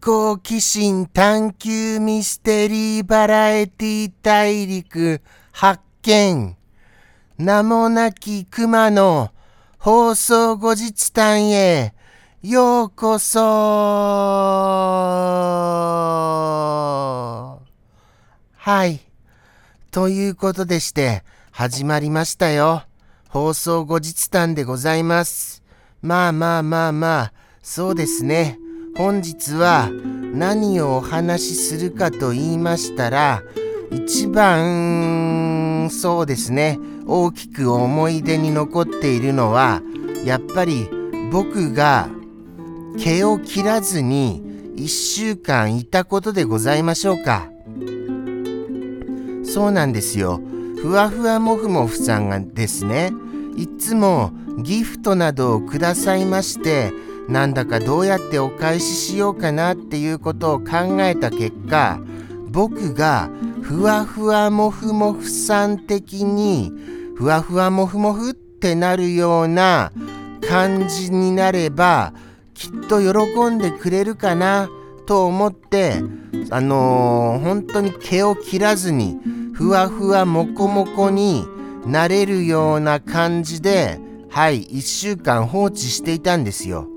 好奇心探求ミステリーバラエティ大陸発見名もなき熊の放送後日談へようこそはい。ということでして始まりましたよ。放送後日談でございます。まあまあまあまあ、そうですね。本日は何をお話しするかと言いましたら、一番、そうですね、大きく思い出に残っているのは、やっぱり僕が毛を切らずに一週間いたことでございましょうか。そうなんですよ。ふわふわもふもふさんがですね、いつもギフトなどをくださいまして、なんだかどうやってお返ししようかなっていうことを考えた結果僕がふわふわもふもふさん的にふわふわもふもふってなるような感じになればきっと喜んでくれるかなと思ってあのー、本当に毛を切らずにふわふわもこもこになれるような感じではい1週間放置していたんですよ。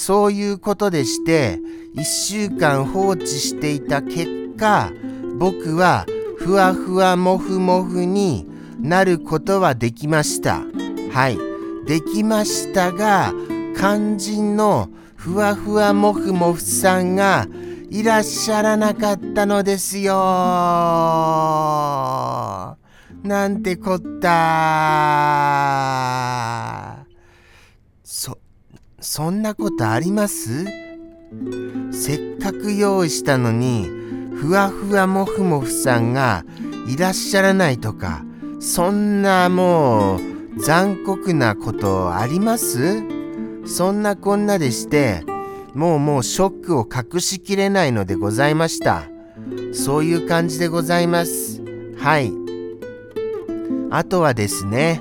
そういうことでして1週間放置していた結果僕はふわふわもふもふになることはできました。はい。できましたが肝心のふわふわもふもふさんがいらっしゃらなかったのですよ。なんてこった。そそんなことあります？せっかく用意したのにふわふわもふもふさんがいらっしゃらないとかそんなもう残酷なことあります？そんなこんなでしてもうもうショックを隠しきれないのでございました。そういう感じでございます。はい。あとはですね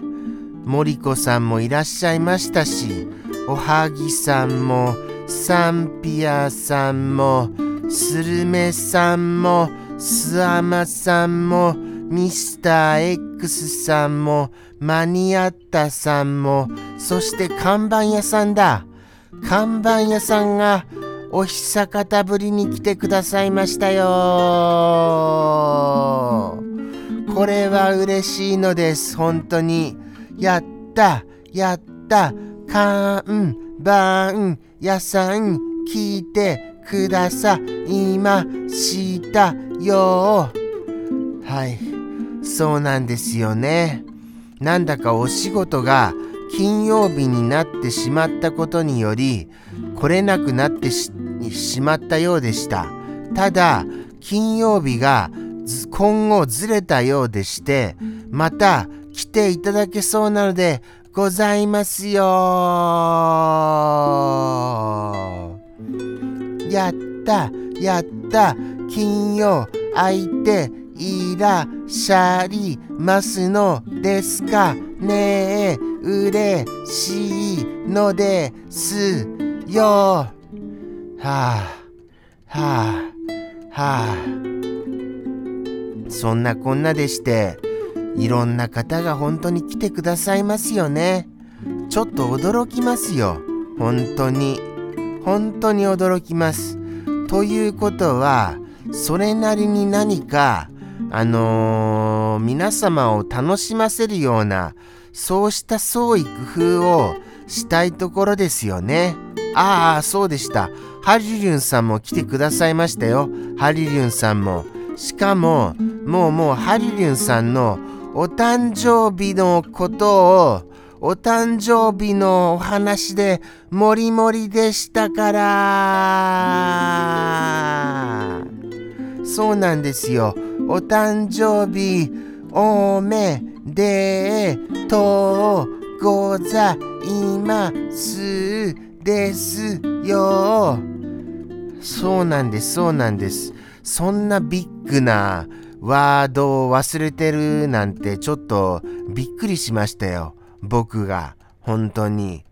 森子さんもいらっしゃいましたしおはぎさんもサンピアさんもスルメさんもスアマさんもミスター X さんもマニアッタさんもそして看板屋さんだ。看板屋さんがお久方ぶりに来てくださいましたよ。これは嬉しいのです。本当に。やったやった。看板屋さん聞いてくださいましたよ。はい、そうなんですよね。なんだかお仕事が金曜日になってしまったことにより来れなくなってしまったようでした。ただ、金曜日が今後ずれたようでして、また来ていただけそうなので、ございますよ。やったやった。金曜空いていらっしゃいますのですかね。え嬉しいのですよ。はあはあはあ。そんなこんなでして。いろんな方が本当に来てくださいますよね。ちょっと驚きますよ。本当に。本当に驚きます。ということは、それなりに何か、あのー、皆様を楽しませるような、そうした創意工夫をしたいところですよね。ああ、そうでした。ハリリュンさんも来てくださいましたよ。ハリリュンさんも。しかも、もうもうハリリュンさんのお誕生日のことをお誕生日のお話でもりもりでしたから。そうなんですよ。お誕生日おめでとうございますですよ。そうなんですそうなんです。そんなビッグなワードを忘れてるなんてちょっとびっくりしましたよ。僕が。本当に。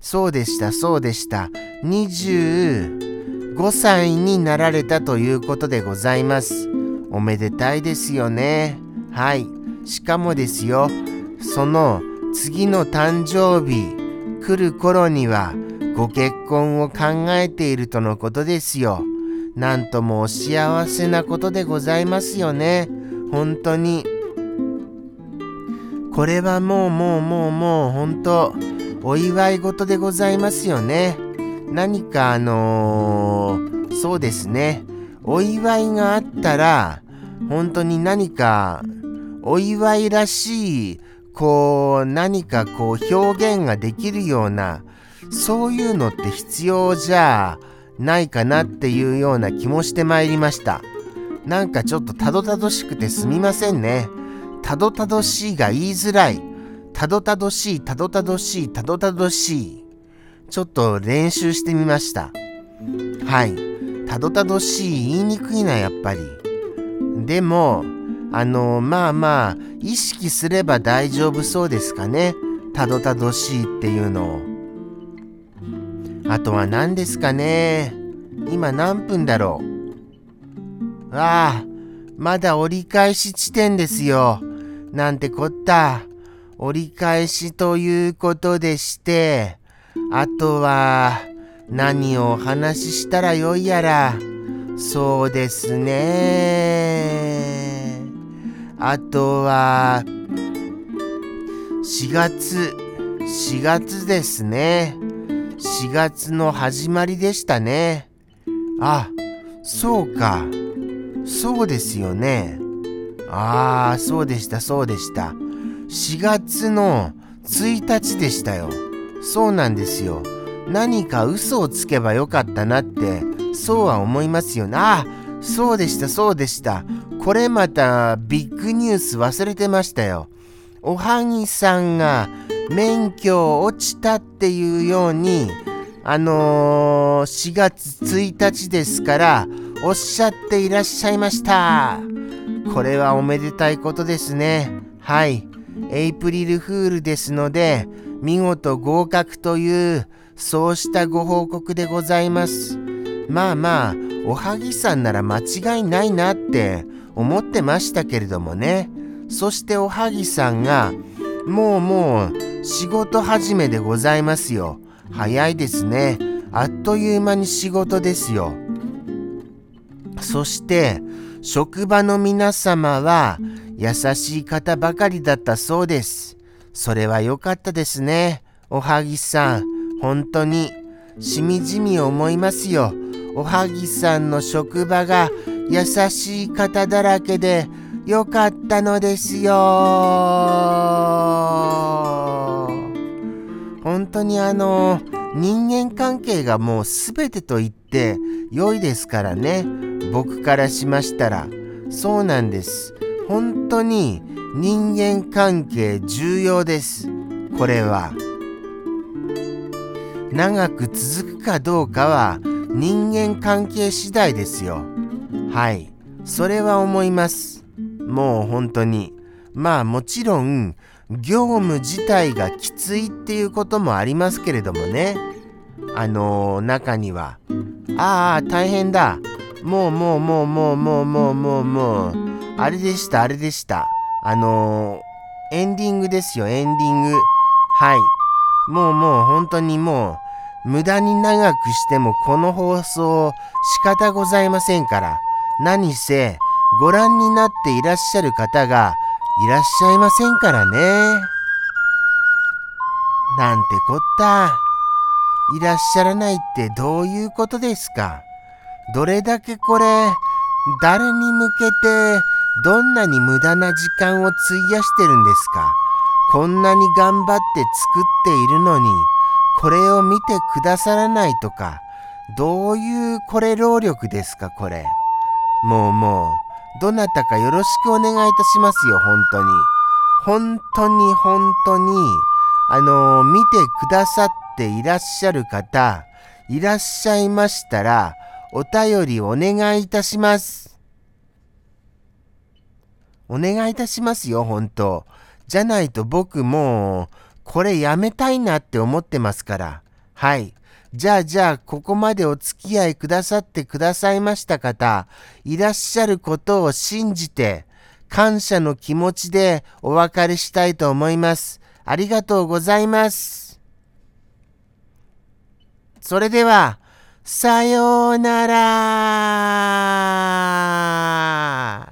そうでした、そうでした。25歳になられたということでございます。おめでたいですよね。はい。しかもですよ、その次の誕生日来る頃にはご結婚を考えているとのことですよ。なんともお幸せなことでございますよね。本当に。これはもうもうもうもう本当お祝い事でございますよね。何かあのー、そうですね。お祝いがあったら本当に何かお祝いらしいこう何かこう表現ができるようなそういうのって必要じゃあないかなっていうような気もしてまいりました。なんかちょっとたどたどしくてすみませんね。たどたどしいが言いづらい。たどたどしいたどたどしいたどたどしい。ちょっと練習してみました。はい。たどたどしい言いにくいなやっぱり。でもあのまあまあ意識すれば大丈夫そうですかね。たどたどしいっていうのを。あとは何ですかね？今何分だろう？ああまだ折り返し地点ですよ。なんてこった。折り返しということでしてあとは何をお話ししたらよいやら。そうですね。あとは、4月、4月ですね。4月の始まりでしたね。あ、そうか。そうですよね。ああ、そうでした、そうでした。4月の1日でしたよ。そうなんですよ。何か嘘をつけばよかったなって、そうは思いますよね。ああ、そうでした、そうでした。これまたビッグニュース忘れてましたよ。おはぎさんが免許落ちたっていうように、あのー、4月1日ですからおっしゃっていらっしゃいました。これはおめでたいことですね。はい。エイプリルフールですので、見事合格という、そうしたご報告でございます。まあまあ、おはぎさんなら間違いないなって思ってましたけれどもねそしておはぎさんがもうもう仕事始めでございますよ。早いですね。あっという間に仕事ですよ。そして職場の皆様は優しい方ばかりだったそうです。それは良かったですね。おはぎさん本当にしみじみ思いますよ。おはぎさんの職場が優しい方だらけでよかったのですよ。当にあの人間関係がもう全てと言って良いですからね。僕からしましたら。そうなんです。本当に人間関係重要です。これは。長く続くかどうかは人間関係次第ですよ。はい。それは思います。もう本当に。まあもちろん業務自体がきついっていうこともありますけれどもね。あのー、中にはああ大変だ。もうもうもうもうもうもうもうもう。あれでしたあれでした。あのー、エンディングですよエンディング。はい。もうもう本当にもう無駄に長くしてもこの放送仕方ございませんから。何せご覧になっていらっしゃる方がいらっしゃいませんからね。なんてこった。いらっしゃらないってどういうことですかどれだけこれ、誰に向けてどんなに無駄な時間を費やしてるんですかこんなに頑張って作っているのに、これを見てくださらないとか、どういうこれ労力ですかこれ。もうもう、どなたかよろしくお願いいたしますよ、本当に。本当に本当に、あのー、見てくださっていらっしゃる方、いらっしゃいましたら、お便りお願いいたします。お願いいたしますよ、本当。じゃないと僕も、これやめたいなって思ってますから。はい。じゃあじゃあ、ここまでお付き合いくださってくださいました方、いらっしゃることを信じて、感謝の気持ちでお別れしたいと思います。ありがとうございます。それでは、さようなら